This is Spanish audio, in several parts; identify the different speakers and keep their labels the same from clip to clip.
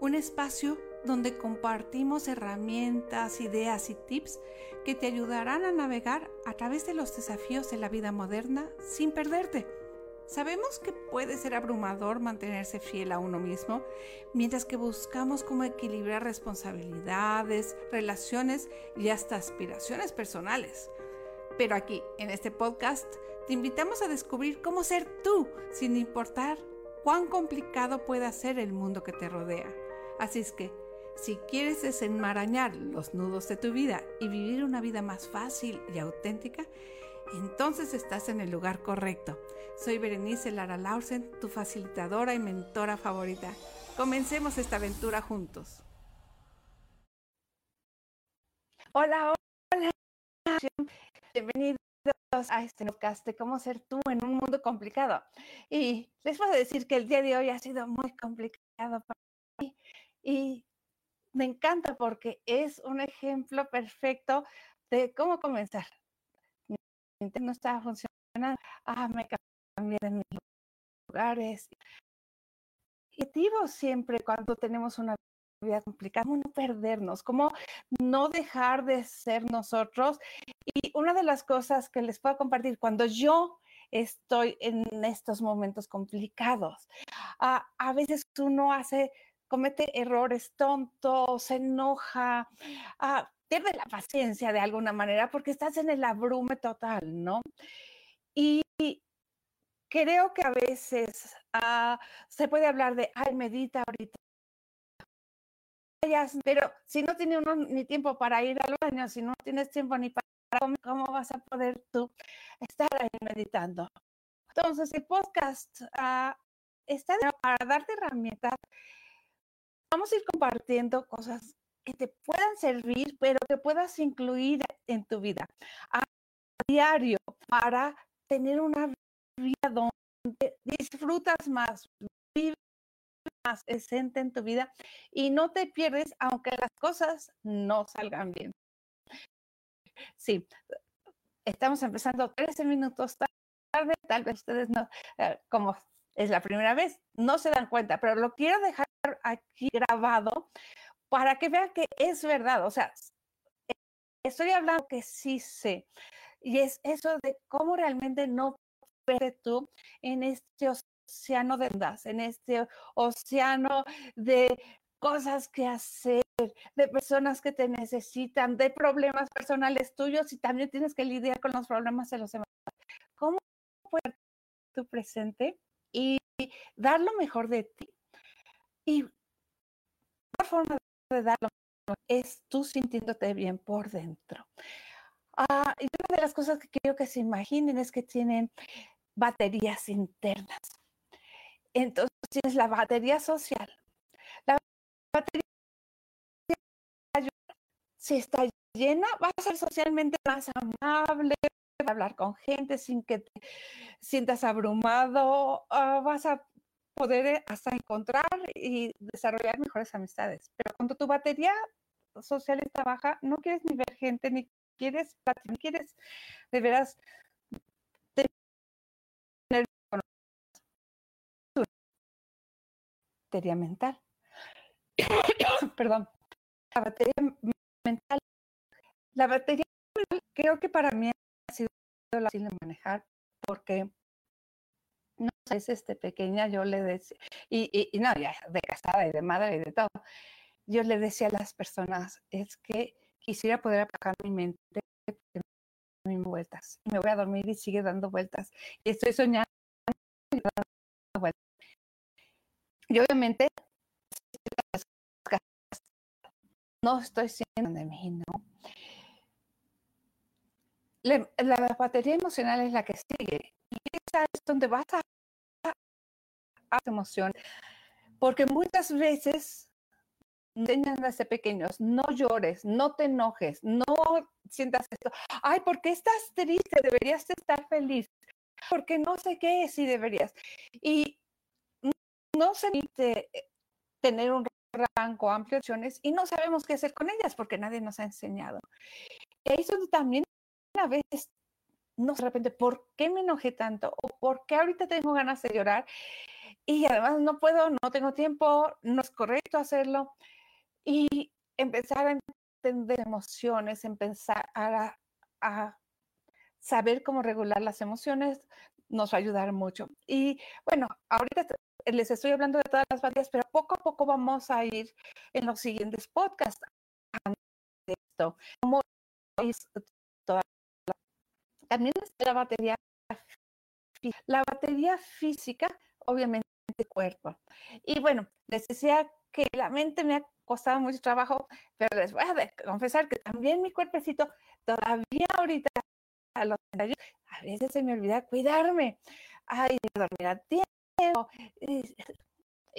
Speaker 1: Un espacio donde compartimos herramientas, ideas y tips que te ayudarán a navegar a través de los desafíos de la vida moderna sin perderte. Sabemos que puede ser abrumador mantenerse fiel a uno mismo, mientras que buscamos cómo equilibrar responsabilidades, relaciones y hasta aspiraciones personales. Pero aquí, en este podcast, te invitamos a descubrir cómo ser tú, sin importar cuán complicado pueda ser el mundo que te rodea. Así es que, si quieres desenmarañar los nudos de tu vida y vivir una vida más fácil y auténtica, entonces estás en el lugar correcto. Soy Berenice Lara Lausen, tu facilitadora y mentora favorita. Comencemos esta aventura juntos.
Speaker 2: Hola, hola. Bienvenidos a este podcast de cómo ser tú en un mundo complicado. Y les puedo decir que el día de hoy ha sido muy complicado para mí. Y me encanta porque es un ejemplo perfecto de cómo comenzar. Mi internet no estaba funcionando. Ah, me cambié de mis lugares. Digo siempre cuando tenemos una vida complicada, cómo no perdernos, cómo no dejar de ser nosotros. Y una de las cosas que les puedo compartir, cuando yo estoy en estos momentos complicados, ah, a veces uno hace comete errores tontos, se enoja, ah, pierde la paciencia de alguna manera porque estás en el abrume total, ¿no? Y creo que a veces ah, se puede hablar de, ay, medita ahorita. Pero si no tiene uno ni tiempo para ir al baño, si no tienes tiempo ni para comer, ¿cómo vas a poder tú estar ahí meditando? Entonces, el podcast uh, está para darte herramientas vamos a ir compartiendo cosas que te puedan servir, pero que puedas incluir en tu vida a diario para tener una vida donde disfrutas más, vives más presente en tu vida y no te pierdes aunque las cosas no salgan bien. Sí, estamos empezando 13 minutos tarde, tal vez ustedes no, eh, como es la primera vez, no se dan cuenta, pero lo quiero dejar aquí grabado para que vean que es verdad. O sea, estoy hablando que sí sé. Y es eso de cómo realmente no pierdes tú en este océano de dudas, en este océano de cosas que hacer, de personas que te necesitan, de problemas personales tuyos y también tienes que lidiar con los problemas de los demás. ¿Cómo puedes tu presente y dar lo mejor de ti? Y la forma de darlo es tú sintiéndote bien por dentro. Ah, y una de las cosas que quiero que se imaginen es que tienen baterías internas. Entonces la batería social. La batería si está llena, vas a ser socialmente más amable, hablar con gente sin que te sientas abrumado, ah, vas a poder eh, hasta encontrar y desarrollar mejores amistades. Pero cuando tu batería social está baja, no quieres ni ver gente, ni quieres ni quieres de veras batería mental. Perdón. La batería mental. La batería mental creo que para mí ha sido fácil de manejar porque no es este pequeña, yo le decía, y, y, no, ya de casada y de madre y de todo, yo le decía a las personas, es que quisiera poder apagar mi mente mil vueltas. Me voy a dormir y sigue dando vueltas. Y estoy soñando Y obviamente, no estoy siendo de mí, ¿no? La, la batería emocional es la que sigue. Y esa es donde vas a emoción, porque muchas veces enseñan desde pequeños, no llores, no te enojes, no sientas esto, ay, ¿por qué estás triste? Deberías estar feliz, porque no sé qué si deberías. Y no se permite eh, tener un rango amplio de opciones y no sabemos qué hacer con ellas porque nadie nos ha enseñado. Eso también a veces no de repente, ¿por qué me enojé tanto? ¿O por qué ahorita tengo ganas de llorar? Y además no puedo, no tengo tiempo, no es correcto hacerlo. Y empezar a entender emociones, empezar a, a saber cómo regular las emociones nos va a ayudar mucho. Y bueno, ahorita les estoy hablando de todas las batallas, pero poco a poco vamos a ir en los siguientes podcasts esto. también está la batería la batería física, obviamente, cuerpo. Y bueno, les decía que la mente me ha costado mucho trabajo, pero les voy a confesar que también mi cuerpecito todavía ahorita a los a veces se me olvida cuidarme. Ay, dormir a tiempo,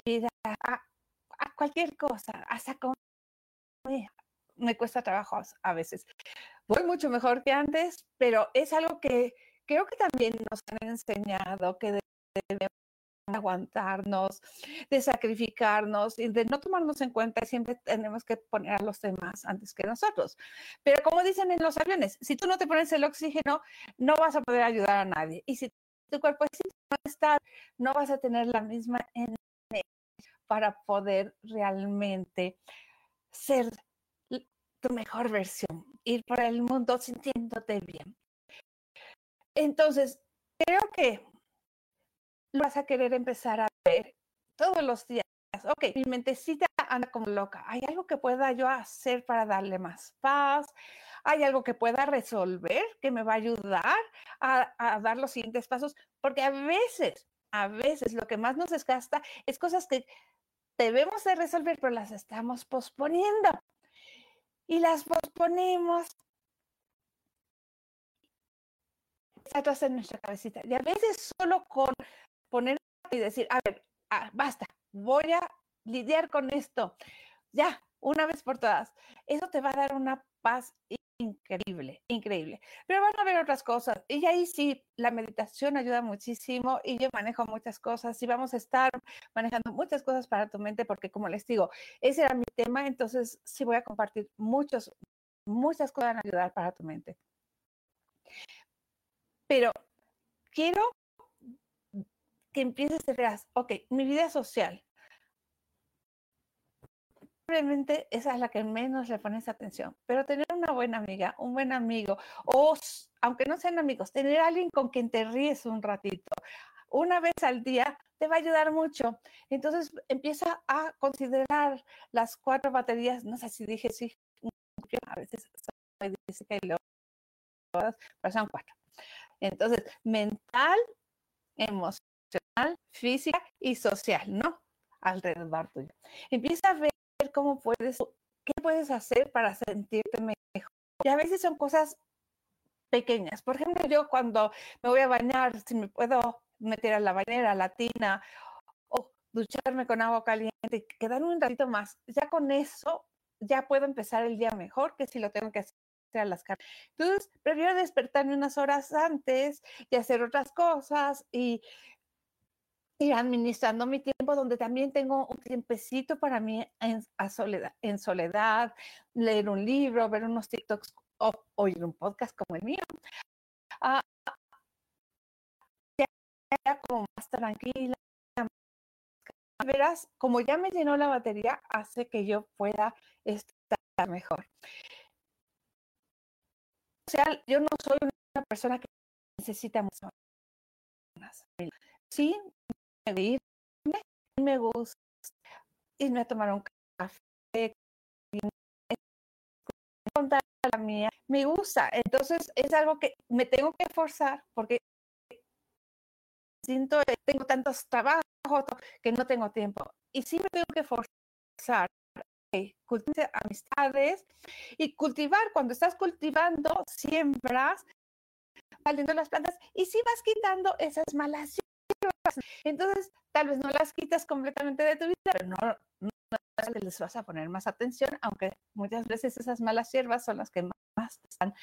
Speaker 2: ir a, cualquier cosa, hasta comer. Me cuesta trabajo a veces. Voy mucho mejor que antes, pero es algo que creo que también nos han enseñado que debemos aguantarnos, de sacrificarnos y de no tomarnos en cuenta, siempre tenemos que poner a los demás antes que nosotros. Pero como dicen en los aviones, si tú no te pones el oxígeno, no vas a poder ayudar a nadie. Y si tu cuerpo no está, no vas a tener la misma energía para poder realmente ser tu mejor versión, ir por el mundo sintiéndote bien. Entonces, creo que vas a querer empezar a ver todos los días. Ok, mi mentecita anda como loca. ¿Hay algo que pueda yo hacer para darle más paz? ¿Hay algo que pueda resolver que me va a ayudar a, dar los siguientes pasos? Porque a veces, a veces lo que más nos desgasta es cosas que debemos de resolver, pero las estamos posponiendo. Y las posponemos en nuestra cabecita. Y a veces solo con poner y decir, a ver, ah, basta, voy a lidiar con esto. Ya, una vez por todas. Eso te va a dar una paz increíble, increíble. Pero van a haber otras cosas. Y ahí sí, la meditación ayuda muchísimo y yo manejo muchas cosas y vamos a estar manejando muchas cosas para tu mente porque como les digo, ese era mi tema, entonces sí voy a compartir muchos, muchas cosas ayudar para tu mente. Pero quiero que empieces a ver, ok, mi vida social. Probablemente esa es la que menos le pones atención, pero tener una buena amiga, un buen amigo, o aunque no sean amigos, tener alguien con quien te ríes un ratito, una vez al día, te va a ayudar mucho. Entonces empieza a considerar las cuatro baterías, no sé si dije sí, a veces pero son cuatro. Entonces, mental, emocional, física y social, ¿no? Alrededor tuyo. Empieza a ver cómo puedes, qué puedes hacer para sentirte mejor. Y a veces son cosas pequeñas. Por ejemplo, yo cuando me voy a bañar, si me puedo meter a la bañera latina o ducharme con agua caliente quedarme un ratito más, ya con eso ya puedo empezar el día mejor que si lo tengo que hacer a las caras. Entonces, prefiero despertarme unas horas antes y hacer otras cosas y ir administrando mi tiempo, donde también tengo un tiempecito para mí en, soledad, en soledad, leer un libro, ver unos TikToks o oír un podcast como el mío. Ah, ya como más tranquila. Verás, como ya me llenó la batería, hace que yo pueda estar mejor. O sea, yo no soy una persona que necesita mucho. Sí, me gusta irme a tomar un café, contar la mía, me gusta. Entonces es algo que me tengo que esforzar porque siento que tengo tantos trabajos que no tengo tiempo. Y sí me tengo que esforzar cultivar amistades y cultivar. Cuando estás cultivando, siembras, saliendo las plantas y si vas quitando esas malas entonces, tal vez no las quitas completamente de tu vida, pero no, les vas a poner más atención, aunque muchas veces esas malas hierbas son las que más están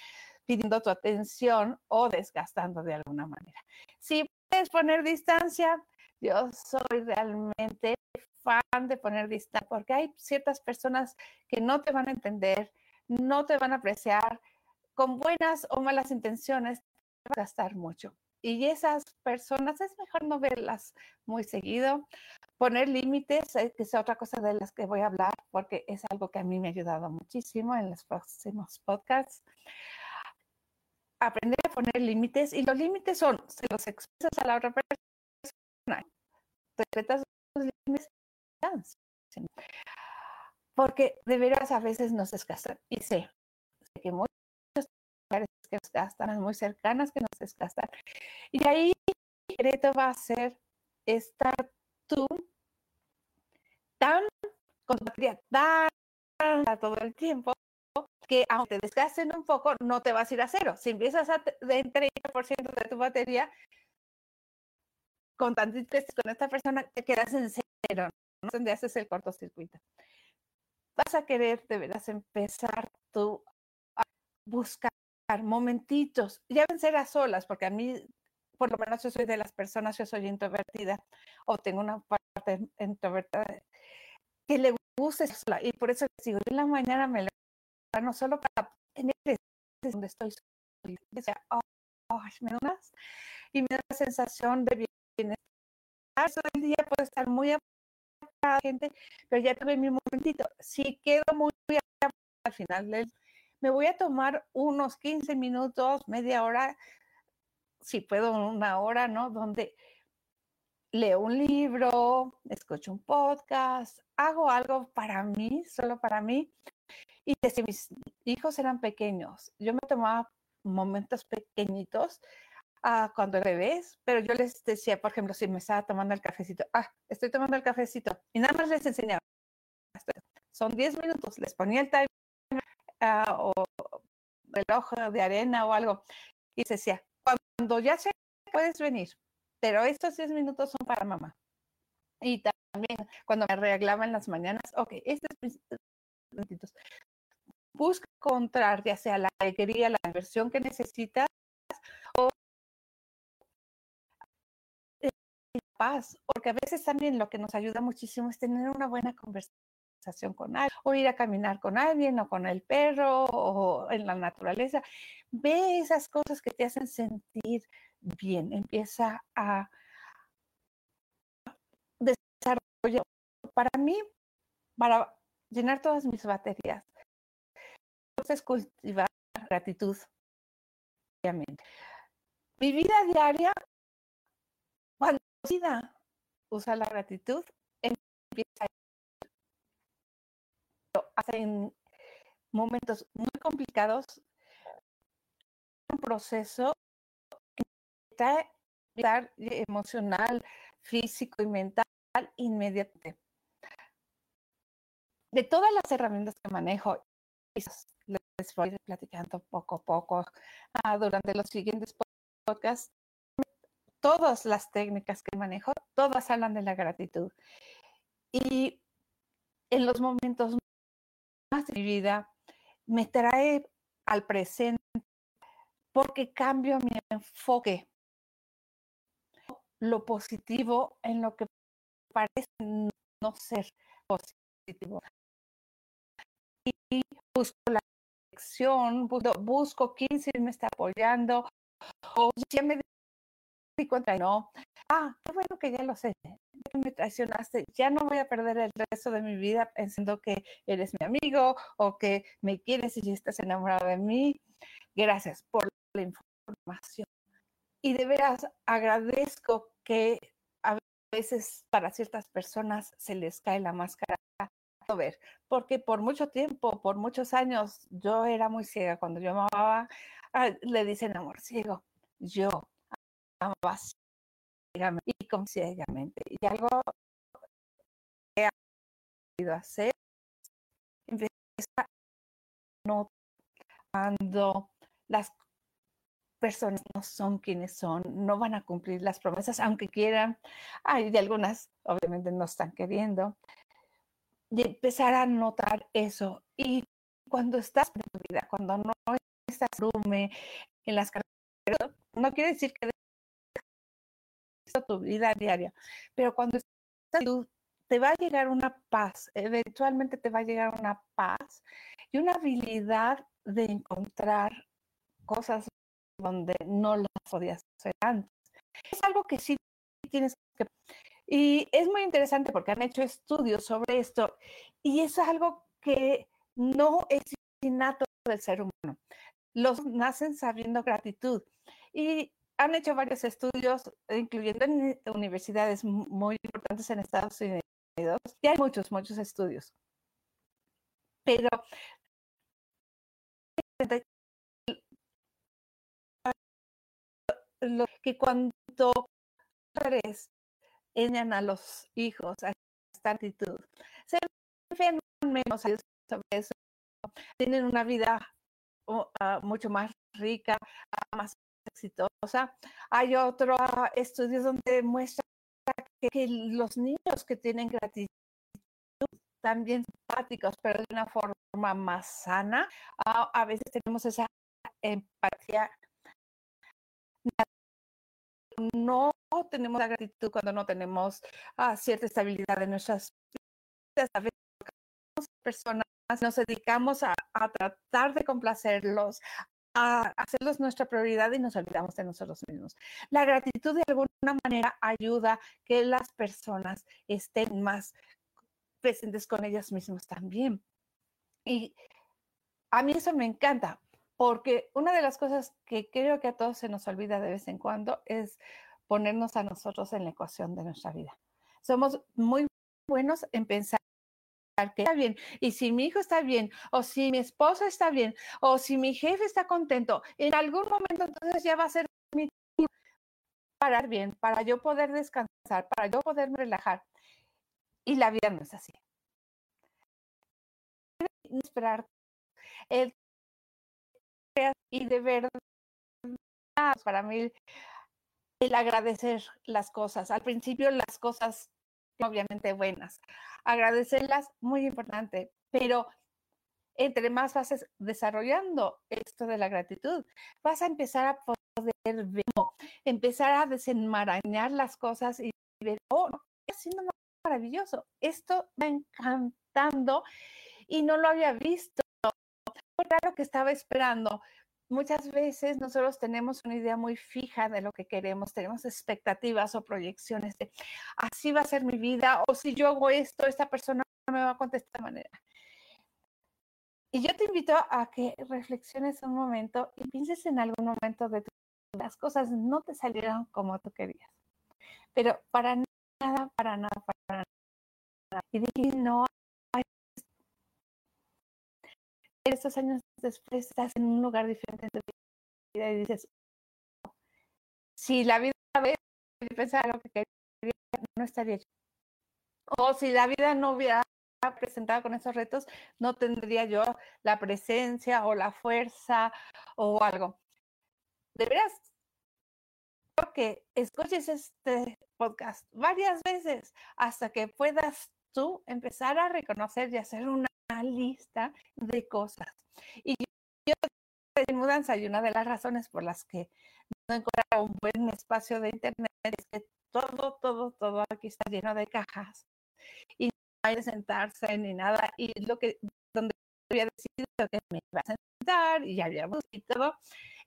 Speaker 2: pidiendo tu atención o desgastando de alguna manera. Si puedes poner distancia, yo soy realmente fan de poner distancia porque hay ciertas personas que no te van a entender, no te van a apreciar, con buenas o malas intenciones, te van a gastar mucho. Y esas personas es mejor no verlas muy seguido, poner límites, eh, que es otra cosa de las que voy a hablar, porque es algo que a mí me ha ayudado muchísimo en los próximos podcasts. Aprender a poner límites y los límites son, se los expresas a la otra persona, respetas los límites, porque de veras a veces nos desgastan y sé, que que nos gastan, muy cercanas que nos desgastan. Y ahí el secreto va a ser estar tú tan con tu batería tan todo el tiempo que aunque te desgasten un poco, no te vas a ir a cero. Si empiezas a de 30% de tu batería, con tantito con esta persona, te quedas en cero, ¿no? Donde haces el cortocircuito. Vas a querer, deberás empezar tú a buscar momentitos, ya ven ser a solas, porque a mí, por lo menos yo soy de las personas, yo soy introvertida o tengo una parte introvertida que le guste sola. Y por eso les digo, yo en la mañana me no solo para tener donde estoy me y me da la sensación de bienestar. Todo el día puedo estar muy gente, pero ya tuve mi momentito. Si quedo muy al final me voy a tomar unos 15 minutos, media hora, si puedo una hora, ¿no? Donde leo un libro, escucho un podcast, hago algo para mí, solo para mí, y desde mis hijos eran pequeños, yo me tomaba momentos pequeñitos uh, cuando bebés, pero yo les decía, por ejemplo, si me estaba tomando el cafecito, ah, estoy tomando el cafecito, y nada más les enseñaba. Son 10 minutos, les ponía el timer uh, o reloj de arena o algo, y se decía, cuando ya se puedes venir, pero estos 10 minutos son para mamá. Y también cuando me arreglaba en las mañanas, ok, estos minutitos busca encontrar ya sea la alegría, la inversión que necesitas o paz, porque a veces también lo que nos ayuda muchísimo es tener una buena conversación con alguien, o ir a caminar con alguien, o con el perro, o en la naturaleza. Ve esas cosas que te hacen sentir bien, empieza a desarrollar. Para mí, para llenar todas mis baterías, es cultivar gratitud Mi vida diaria, cuando vida usa la gratitud, empieza en momentos muy complicados, un proceso emocional, físico y mental inmediatamente. De todas las herramientas que manejo, les voy platicando poco a poco ah, durante los siguientes podcasts. Todas las técnicas que manejo, todas hablan de la gratitud. Y en los momentos más de mi vida, me trae al presente porque cambio mi enfoque. Lo positivo en lo que parece no ser positivo. Y busco la busco, quién se me está apoyando, o ya me no, ah, qué bueno que ya lo sé, me traicionaste, ya no voy a perder el resto de mi vida pensando que eres mi amigo o que me quieres y estás enamorado de mí. Gracias por la información. Y de veras agradezco que a veces para ciertas personas se les cae la máscara ver, porque por mucho tiempo, por muchos años, yo era muy ciega. Cuando yo amaba, ah, le dicen amor ciego. Yo y con ciegamente. Y algo que he podido hacer, empieza no cuando las personas no son quienes son, no van a cumplir las promesas, aunque quieran. Hay de algunas, obviamente, no están queriendo y empezar a notar eso. Y cuando estás en tu vida, cuando no estás en las carreras, no quiere decir que tu vida diaria, pero cuando estás te va a llegar una paz, eventualmente te va a llegar una paz y una habilidad de encontrar cosas donde no las podías hacer antes. Es algo que sí tienes que... Y es muy interesante porque han hecho estudios sobre esto y es algo que no es innato del ser humano. Los nacen sabiendo gratitud. Y han hecho varios estudios, incluyendo en universidades muy importantes en Estados Unidos. Y hay muchos, muchos estudios. Pero lo que cuando padres enseñan a los hijos a esta actitud, se enferman menos sobre eso, tienen una vida ah, mucho más rica, más exitosa. Hay otros estudios donde muestra que, los niños que tienen gratitud también simpáticos, pero de una forma más sana, ah, a veces tenemos esa empatía no tenemos la gratitud cuando no tenemos ah, cierta estabilidad en nuestras vidas. A personas nos dedicamos a, tratar de complacerlos, a hacerlos nuestra prioridad y nos olvidamos de nosotros mismos. La gratitud de alguna manera ayuda que las personas estén más presentes con ellas mismas también. Y a mí eso me encanta, porque una de las cosas que creo que a todos se nos olvida de vez en cuando es ponernos a nosotros en la ecuación de nuestra vida. Somos muy buenos en pensar que está bien, y si mi hijo está bien, o si mi esposo está bien, o si mi jefe está contento, en algún momento entonces ya va a ser mi tiempo parar bien, para yo poder descansar, para yo poderme relajar. Y la vida no es así. Esperar el y de verdad, para mí, el agradecer las cosas. Al principio las cosas obviamente buenas. Agradecerlas, muy importante, pero entre más vas desarrollando esto de la gratitud, vas a empezar a poder ver, empezar a desenmarañar las cosas y ver, oh, estoy haciendo maravilloso, esto me encantando y no lo había visto claro que estaba esperando. Muchas veces nosotros tenemos una idea muy fija de lo que queremos, tenemos expectativas o proyecciones de así va a ser mi vida o si yo hago esto, esta persona me va a contestar de manera. Y yo te invito a que reflexiones un momento y pienses en algún momento de tu las cosas no te salieron como tú querías. Pero para nada, para nada, para nada. Y dije, no estos años después estás en un lugar diferente en tu vida y dices, si la vida lo que quería, no estaría yo. O si la vida no hubiera presentado con esos retos, no tendría yo la presencia o la fuerza o algo. De veras, porque escuches este podcast varias veces hasta que puedas tú empezar a reconocer y hacer una lista de cosas. Y yo, en mudanza y una de las razones por las que no encontraba un buen espacio de internet es que todo, todo, todo aquí está lleno de cajas y no hay de sentarse ni nada. Y lo que, donde había decidido que me iba a sentar y ya habíamos y todo,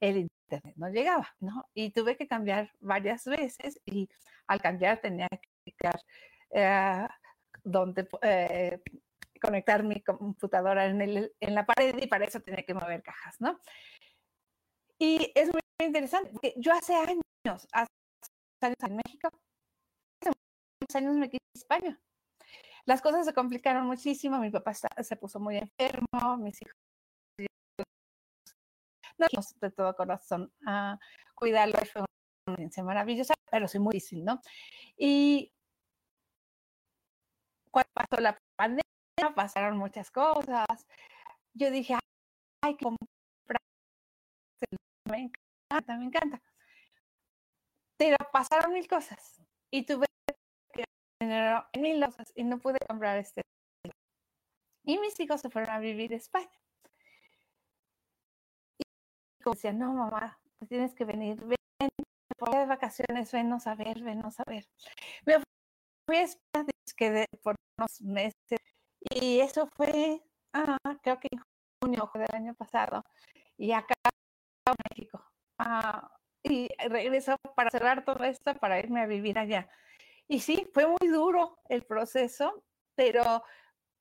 Speaker 2: el internet no llegaba, ¿no? Y tuve que cambiar varias veces y al cambiar tenía que clicar eh, donde eh, conectar mi computadora en, el, en la pared y para eso tenía que mover cajas, ¿no? Y es muy interesante, porque yo hace años, hace años en México, hace muchos años me quise España. Las cosas se complicaron muchísimo, mi papá se puso muy enfermo, mis hijos no de todo corazón a cuidarlo, fue una experiencia maravillosa, pero sí muy difícil, ¿no? Y cuando pasó la pandemia, pasaron muchas cosas. Yo dije, hay que comprar. Me encanta, me encanta. Pero pasaron mil cosas y tuve que dinero mil cosas y no pude comprar este. Y mis hijos se fueron a vivir a España. Y como decía, no, mamá, pues tienes que venir, ven, de vacaciones, venos a ver, venos a ver. Me fui a España quedé por unos meses y eso fue, ah, creo que en junio del año pasado. Y acá en México. Ah, y regreso para cerrar todo esto para irme a vivir allá. Y sí, fue muy duro el proceso, pero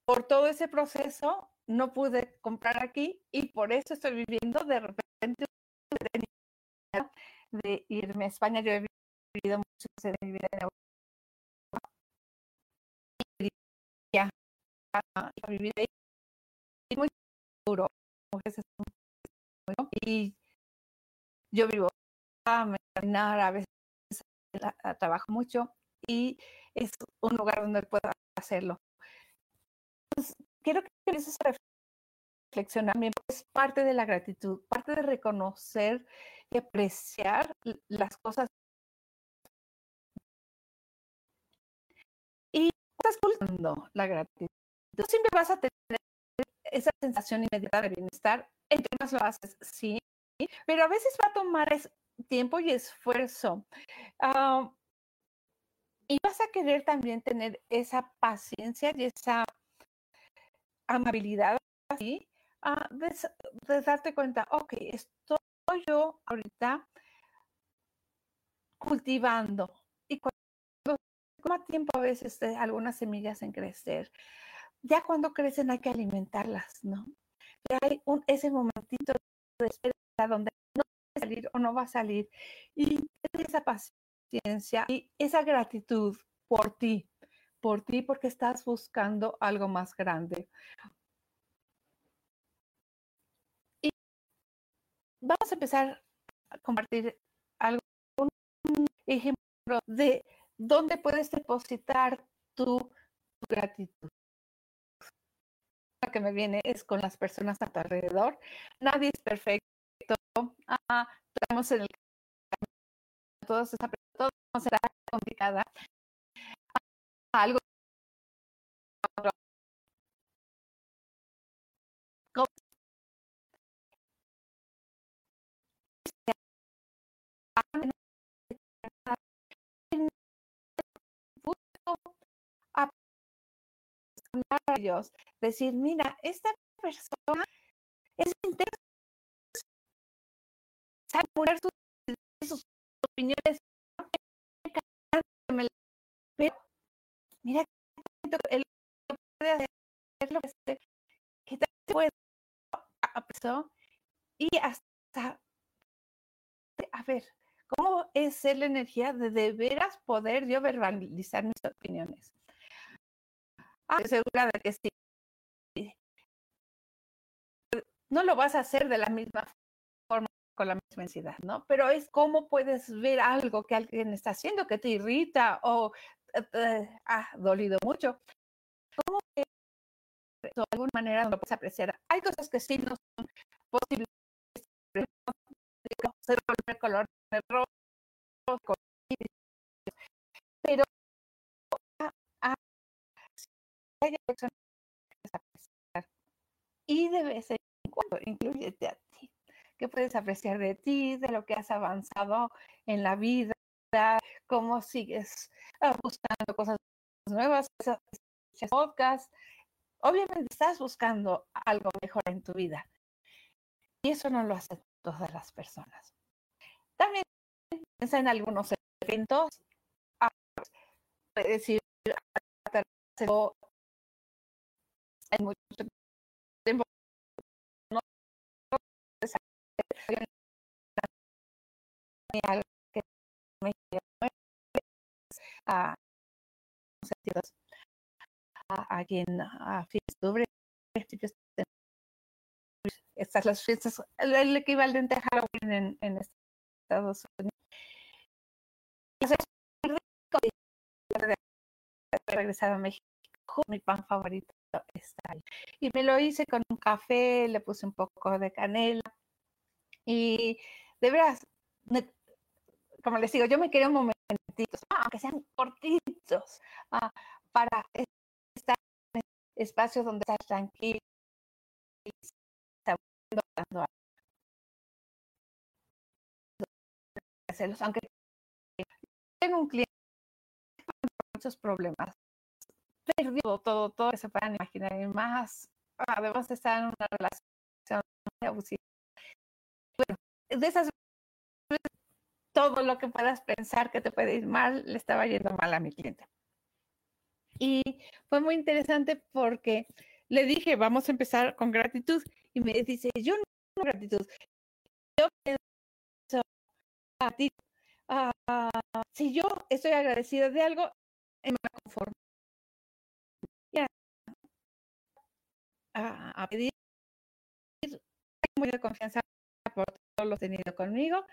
Speaker 2: por todo ese proceso no pude comprar aquí y por eso estoy viviendo de repente de irme a España. Yo he vivido mucho de mi vida en ahí muy duro. Y yo vivo a caminar, a veces trabajo mucho y es un lugar donde puedo hacerlo. Entonces, quiero que empieces a reflexionar, es parte de la gratitud, parte de reconocer y apreciar las cosas. Y estás cultivando la gratitud. Tú siempre vas a tener esa sensación inmediata de bienestar, entre más lo haces, sí, pero a veces va a tomar tiempo y esfuerzo. Y vas a querer también tener esa paciencia y esa amabilidad así, ah, de, darte cuenta, ok, estoy yo ahorita cultivando y cuando toma tiempo a veces algunas semillas en crecer, ya cuando crecen hay que alimentarlas, ¿no? hay un, ese momentito de espera donde no va a salir o no va a salir y esa paciencia y esa gratitud por ti, por ti porque estás buscando algo más grande. Y vamos a empezar a compartir algún ejemplo de dónde puedes depositar tu, gratitud. Que me viene es con las personas a tu alrededor. Nadie es perfecto. Ah, estamos en el todos todos será complicada algo a ellos, decir, mira, esta persona es intensa, sabe poner sus, sus opiniones, pero mira, él puede hacer lo que que te puede y hasta a ver cómo es ser la energía de de veras poder yo verbalizar mis opiniones. Ah, segura de que sí. No lo vas a hacer de la misma forma con la misma densidad, ¿no? Pero es cómo puedes ver algo que alguien está haciendo que te irrita o ha dolido mucho. ¿Cómo de alguna manera lo puedes apreciar? Hay cosas que sí no son posibles. Se color rojo, pero hay personas que apreciar y de vez en cuando incluyete a ti. ¿Qué puedes apreciar de ti, de lo que has avanzado en la vida? cómo sigues ah, buscando cosas nuevas, podcast. Obviamente estás buscando algo mejor en tu vida. Y eso no lo hacen todas las personas. También piensa en algunos eventos. Ah, decir, hay mucho tiempo a, aquí en a octubre, estas las fiestas, el, equivalente a Halloween en, Estados Unidos. regresar a México, mi pan favorito Y me lo hice con un café, le puse un poco de canela y de veras, como les digo, yo me quería un momentitos, aunque sean cortitos, ah, para estar espacio donde estás tranquilo, aunque tengo un cliente con muchos problemas, perdió todo, todo que se puedan imaginar y más, además estar en una relación abusiva. Bueno, de esas todo lo que puedas pensar que te puede ir mal, le estaba yendo mal a mi cliente. Y fue muy interesante porque le dije, vamos a empezar con gratitud. Y me dice, yo no gratitud. Yo pienso a ti. Ah, si yo estoy agradecida de algo, me conformo. Ya. A, a pedir muy de confianza por todo lo tenido conmigo.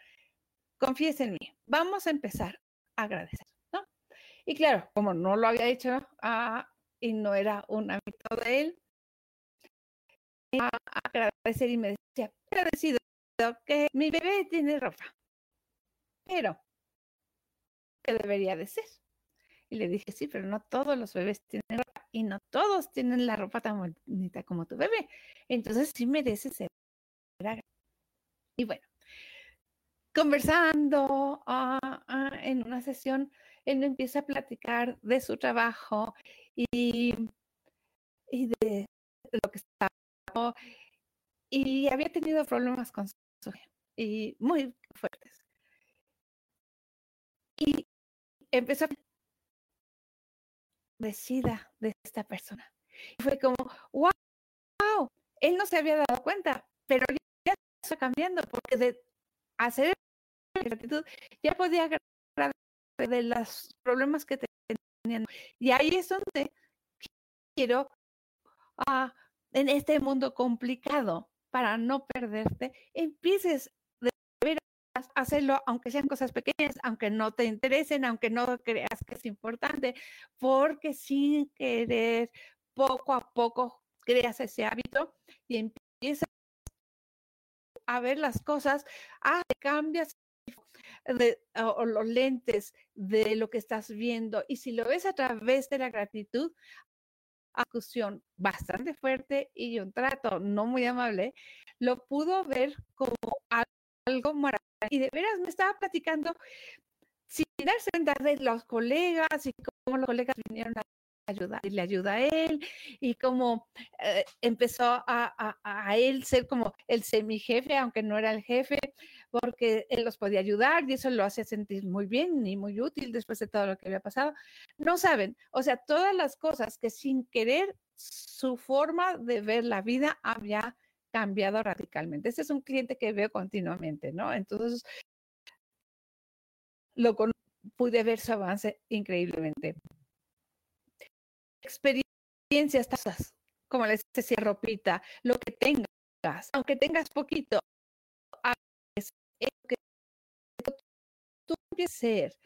Speaker 2: Confíes en mí. Vamos a empezar a agradecer. Y claro, como no lo había hecho ah, y no era un hábito de él, a agradecer y me decía, agradecido que mi bebé tiene ropa, pero ¿qué debería de ser? Y le dije, sí, pero no todos los bebés tienen ropa y no todos tienen la ropa tan bonita como tu bebé. Entonces sí merece ser. Y bueno, conversando ah, ah, en una sesión, él me empieza a platicar de su trabajo y, y de lo que estaba. Y había tenido problemas con su y muy fuertes. Y empezó a decida de esta persona. Y fue como, wow, él no se había dado cuenta, pero ya está cambiando porque de hacer gratitud ya podía de los problemas que tenían. Y ahí es donde quiero, ah, en este mundo complicado, para no perderte, empieces hacerlo, aunque sean cosas pequeñas, aunque no te interesen, aunque no creas que es importante, porque sin querer, poco a poco creas ese hábito y empiezas a ver las cosas, ah, cambias o, los lentes de lo que estás viendo. Y si lo ves a través de la gratitud, acusión bastante fuerte y un trato no muy amable, lo pudo ver como algo maravilloso. Y de veras me estaba platicando sin darse cuenta de los colegas y cómo los colegas vinieron a ayudar y le ayuda a él y cómo eh, empezó a, a, él ser como el semi-jefe, aunque no era el jefe, porque él los podía ayudar y eso lo hace sentir muy bien y muy útil después de todo lo que había pasado. No saben, o sea, todas las cosas que sin querer su forma de ver la vida había cambiado radicalmente. Este es un cliente que veo continuamente, ¿no? Entonces, lo pude ver su avance increíblemente. Experiencias, como les decía, ropita, lo que tengas, aunque tengas poquito, que tú quieres ser.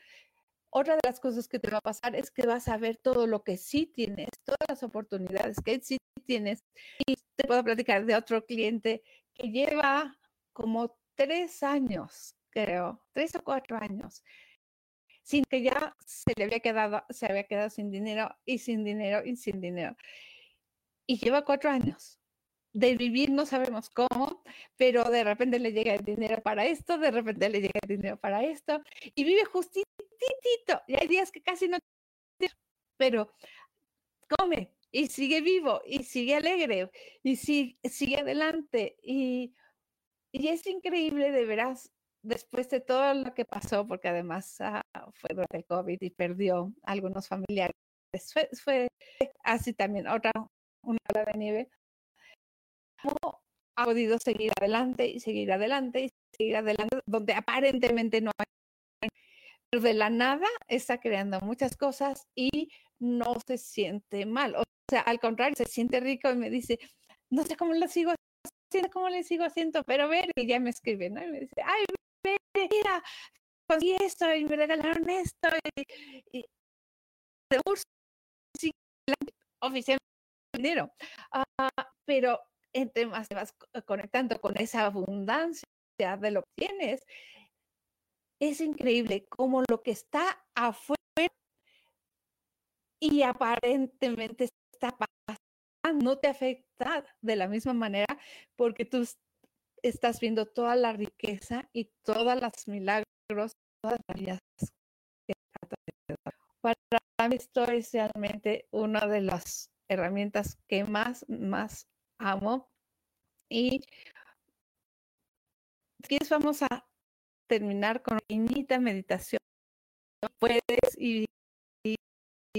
Speaker 2: Otra de las cosas que te va a pasar es que vas a ver todo lo que sí tienes, todas las oportunidades que sí tienes. Y te puedo platicar de otro cliente que lleva como tres años, creo, tres o cuatro años, sin que ya se le había quedado, se había quedado sin dinero y sin dinero y sin dinero. Y lleva cuatro años de vivir no sabemos cómo, pero de repente le llega el dinero para esto, de repente le llega el dinero para esto, y vive justitito. Y hay días que casi no pero come y sigue vivo y sigue alegre y sigue, sigue adelante. Y, y, es increíble de veras, después de todo lo que pasó, porque además ah, fue durante el COVID y perdió algunos familiares. Fue, fue así también otra, una ola de nieve ha podido seguir adelante y seguir adelante y seguir adelante, donde aparentemente no hay, de la nada está creando muchas cosas y no se siente mal. O sea, al contrario, se siente rico y me dice, no sé cómo lo sigo haciendo, cómo le sigo haciendo, pero ver, y ya me escribe, ¿no? Y me dice, ay, mira, conseguí esto y me regalaron esto y, y de oficialmente dinero. Uh, pero entre más te vas conectando con esa abundancia de lo que tienes, es increíble cómo lo que está afuera y aparentemente está no te afecta de la misma manera porque tú estás viendo toda la riqueza y todas las milagros, todas las vidas para mí esto es realmente una de las herramientas que más, más amo. Y quieres vamos a terminar con una meditación. Puedes ir y,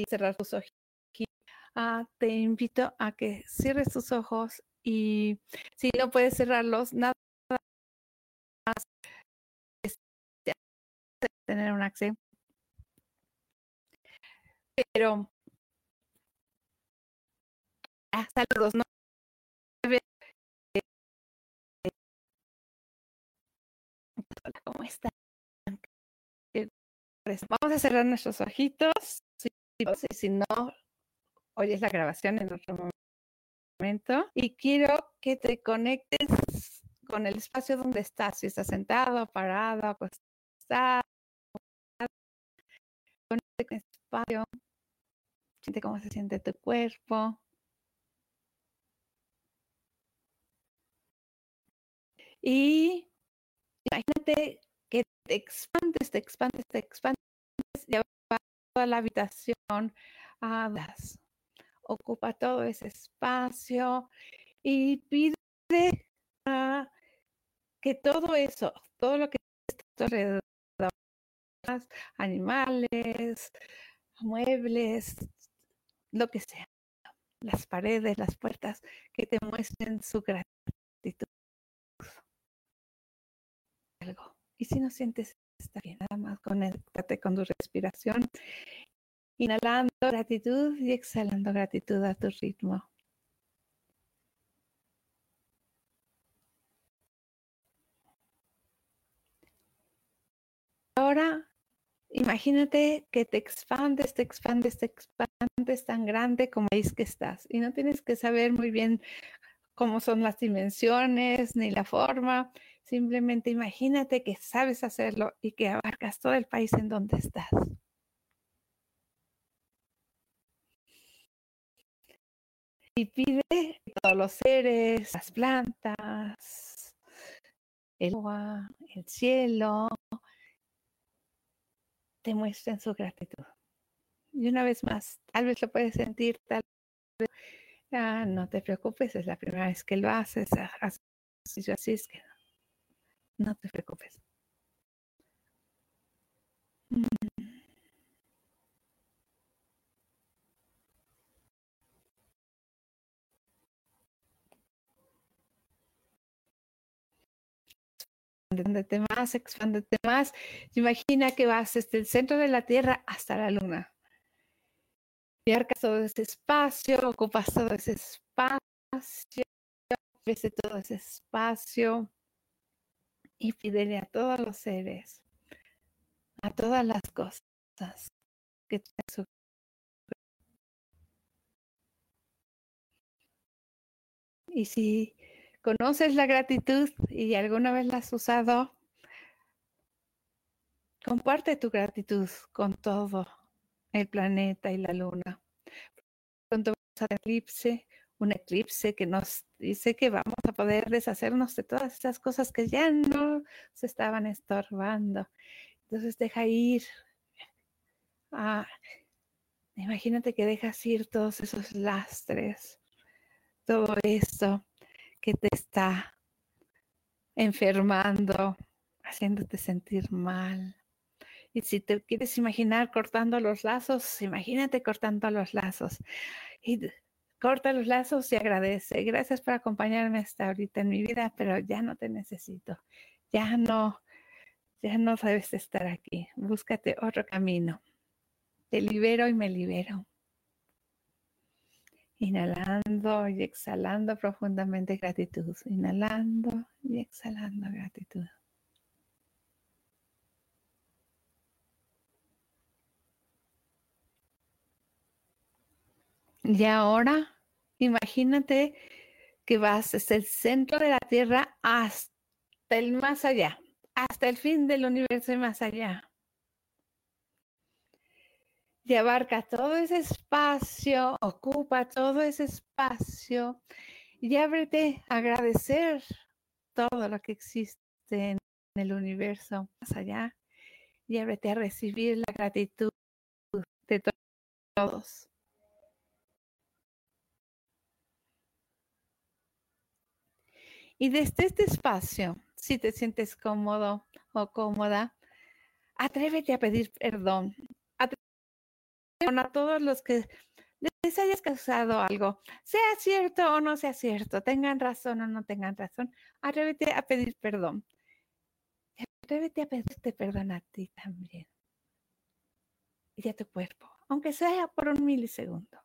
Speaker 2: cerrar tus ojos. Ah, te invito a que cierres tus ojos y si no puedes cerrarlos, nada más tener un acceso pero ah, saludos, ¿no? Vamos a cerrar nuestros ojitos. Si, si no, oyes la grabación en otro momento. Y quiero que te conectes con el espacio donde estás. Si estás sentado, parado, acostado. Conecte con el espacio. Siente cómo se siente tu cuerpo. Y imagínate que te expandes, te expandes, te expandes, lleva toda la habitación, hablas, ocupa todo ese espacio y pide que todo eso, todo lo que está alrededor, animales, muebles, lo que sea, las paredes, las puertas, que te muestren su gratitud. Algo. Y si no sientes, está bien, nada más conéctate con tu respiración, inhalando gratitud y exhalando gratitud a tu ritmo. Ahora Imagínate que te expandes, te expandes, te expandes tan grande como es que estás. Y no tienes que saber muy bien cómo son las dimensiones ni la forma. Simplemente imagínate que sabes hacerlo y que abarcas todo el país en donde estás. Y pide todos los seres, las plantas, el agua, el cielo, te muestren su gratitud. Y una vez más, tal vez lo puedes sentir, tal vez ah, no te preocupes, es la primera vez que lo haces, así es que no, te preocupes. Mm. expándete más, expándete más. Imagina que vas desde el centro de la Tierra hasta la Luna. Y arcas todo ese espacio, ocupas todo ese espacio, ves todo ese espacio y pídele a todos los seres, a todas las cosas que te Y si ¿Conoces la gratitud y alguna vez la has usado? Comparte tu gratitud con todo el planeta y la luna. Cuando vamos a eclipse, un eclipse que nos dice que vamos a poder deshacernos de todas esas cosas que ya no se estaban estorbando. Entonces deja ir. Ah, imagínate que dejas ir todos esos lastres, todo esto que te está enfermando, haciéndote sentir mal. Y si te quieres imaginar cortando los lazos, imagínate cortando los lazos. Corta los lazos y agradece. Gracias por acompañarme hasta ahorita en mi vida, pero ya no te necesito. Ya no, ya no debes estar aquí. Búscate otro camino. Te libero y me libero. Inhalando y exhalando profundamente gratitud. Inhalando y exhalando gratitud. Y ahora imagínate que vas desde el centro de la Tierra hasta el más allá, hasta el fin del universo y más allá. y abarca todo ese espacio, ocupa todo ese espacio y ábrete a agradecer todo lo que existe en el universo más allá y ábrete a recibir la gratitud de todos. Y desde este espacio, si te sientes cómodo o cómoda, atrévete a pedir perdón. Atrévete a todos los que les hayas causado algo, sea cierto o no sea cierto, tengan razón o no tengan razón, atrévete a pedir perdón. Atrévete a pedirte perdón a ti también y a tu cuerpo, aunque sea por un milisegundo.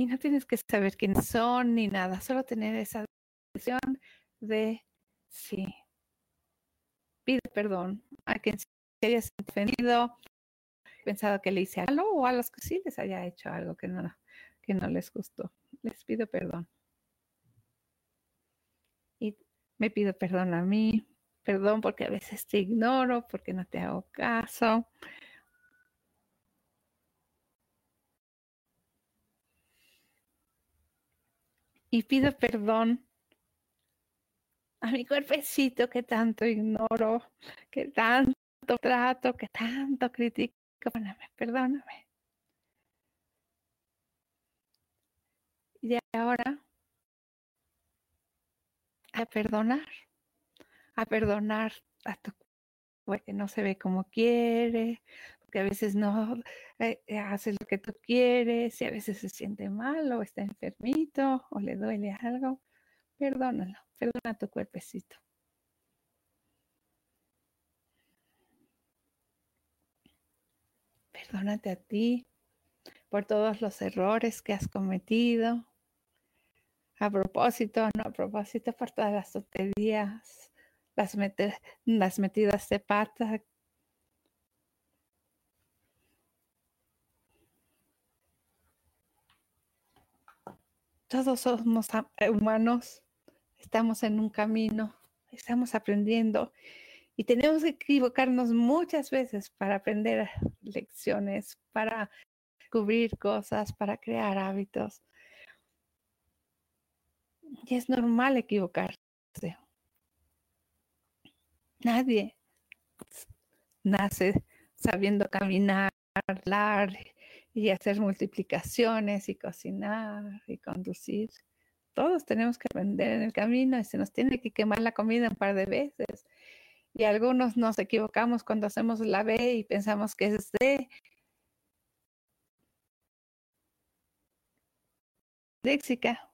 Speaker 2: Y no tienes que saber quiénes son ni nada, solo tener esa decisión de sí. Pide perdón a quien se haya ofendido, pensado que le hice algo o a los que sí les haya hecho algo que no, que no les gustó. Les pido perdón. Y me pido perdón a mí, perdón porque a veces te ignoro, porque no te hago caso, y pido perdón a mi cuerpecito que tanto ignoro, que tanto trato, que tanto critico. Perdóname, perdóname. Y ahora a perdonar, a perdonar a tu cuerpo que no se ve como quiere, porque a veces no eh, eh, hace lo que tú quieres y a veces se siente mal o está enfermito o le duele algo, perdónalo, perdona tu cuerpecito. Perdónate a ti por todos los errores que has cometido, a propósito, no a propósito, por todas las tonterías, las, las metidas de pata todos somos eh, humanos, estamos en un camino, estamos aprendiendo y tenemos que equivocarnos muchas veces para aprender lecciones, para descubrir cosas, para crear hábitos. Y es normal equivocarse. Nadie nace sabiendo caminar, hablar y hacer multiplicaciones y cocinar y conducir. Todos tenemos que aprender en el camino y se nos tiene que quemar la comida un par de veces. Y algunos nos equivocamos cuando hacemos la B y pensamos que es D. Léxica.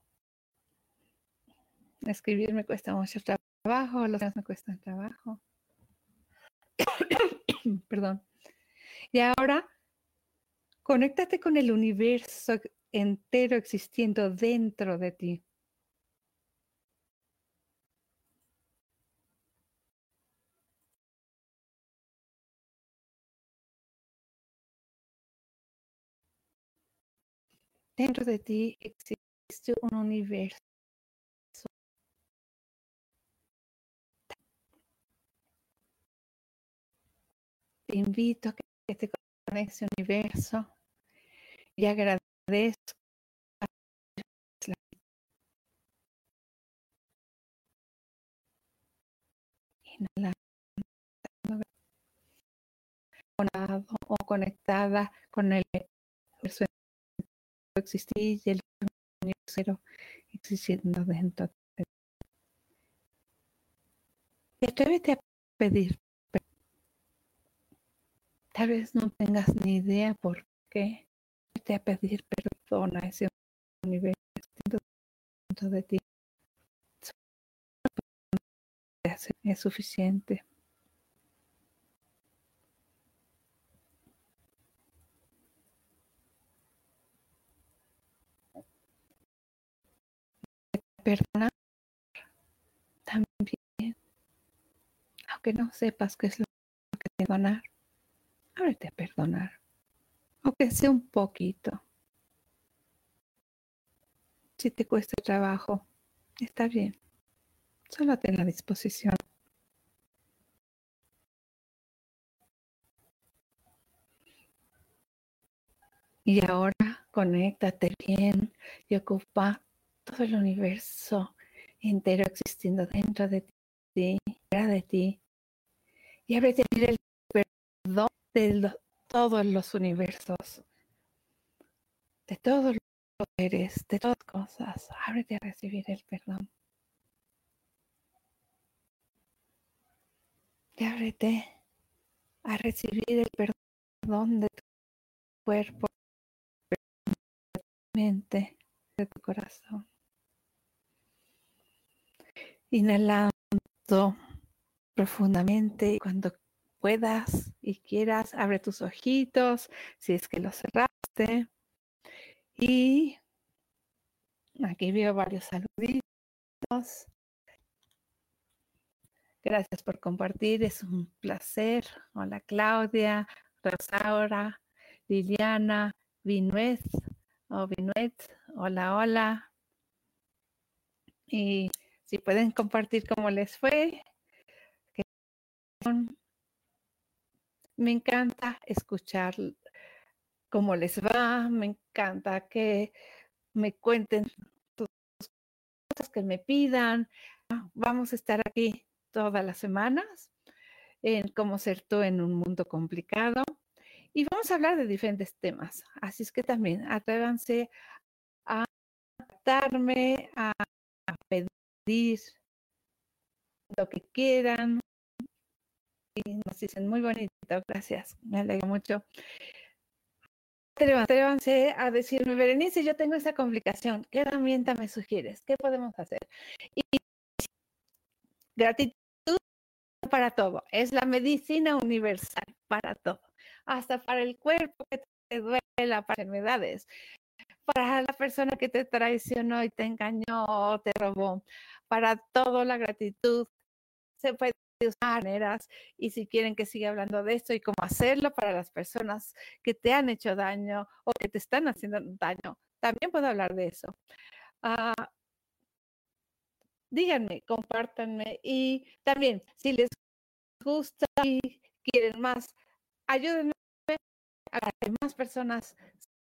Speaker 2: Escribir me cuesta mucho trabajo, los me cuestan trabajo. Perdón. Y ahora Conéctate con el universo entero existiendo dentro de ti. Dentro de ti existe un universo. Te invito a que te conectes ese universo y agradezco o conectada con el universo existir y el universo existiendo dentro de ti. Atrévete a pedir. Tal vez no tengas ni idea por qué a pedir perdón a ese universo dentro de ti. Es suficiente. Perdonar también, aunque no sepas qué es lo que perdonar, ábrete a perdonar aunque sea un poquito. Si te cuesta trabajo, está bien, Solo ten la disposición. Y ahora conéctate bien y ocupa todo el universo entero existiendo dentro de ti, fuera de ti. Y ábrete el perdón de todos los universos, de todos los seres, de todas cosas. Ábrete a recibir el perdón. Y ábrete a recibir el perdón de tu cuerpo, de tu mente, de tu corazón. Inhalando profundamente y cuando puedas y quieras, abre tus ojitos si es que los cerraste. Y aquí veo varios saluditos. Gracias por compartir, es un placer. Hola Claudia, Rosaura, Liliana, Vinuet o Vinuet, hola, hola. Y si pueden compartir cómo les fue. Me encanta escuchar cómo les va, me encanta que me cuenten sus cosas, que me pidan. Vamos a estar aquí todas las semanas en cómo ser tú en un mundo complicado. Y vamos a hablar de diferentes temas. Así es que también atrévanse a darme, a pedir lo que quieran. Nos dicen muy bonito, gracias, me alegro mucho. Atrévanse a decirme, Berenice, yo tengo esa complicación, ¿qué herramienta me sugieres? ¿Qué podemos hacer? Y gratitud para todo, es la medicina universal para todo, hasta para el cuerpo que te duele, para enfermedades, para la persona que te traicionó y te engañó te robó, para todo la gratitud. Se puede maneras y si quieren que siga hablando de esto y cómo hacerlo para las personas que te han hecho daño o que te están haciendo daño, también puedo hablar de eso. Ah, díganme, compártanme y también si les gusta y quieren más, ayúdenme a que más personas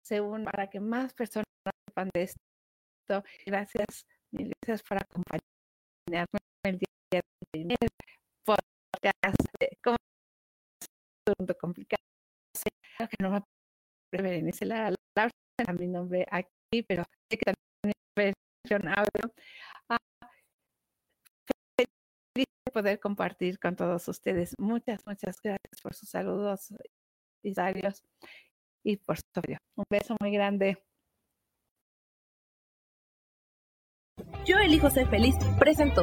Speaker 2: se unan, para que más personas sepan de esto. Gracias Mil gracias por acompañarme el día de hoy. De cómo es complicado. Que no me prefieren la a mi nombre aquí, pero sé que también es versión audio. Feliz de poder compartir con todos ustedes. Muchas, muchas gracias por sus saludos y y por su apoyo. Un beso muy grande.
Speaker 3: Yo elijo ser feliz presentó.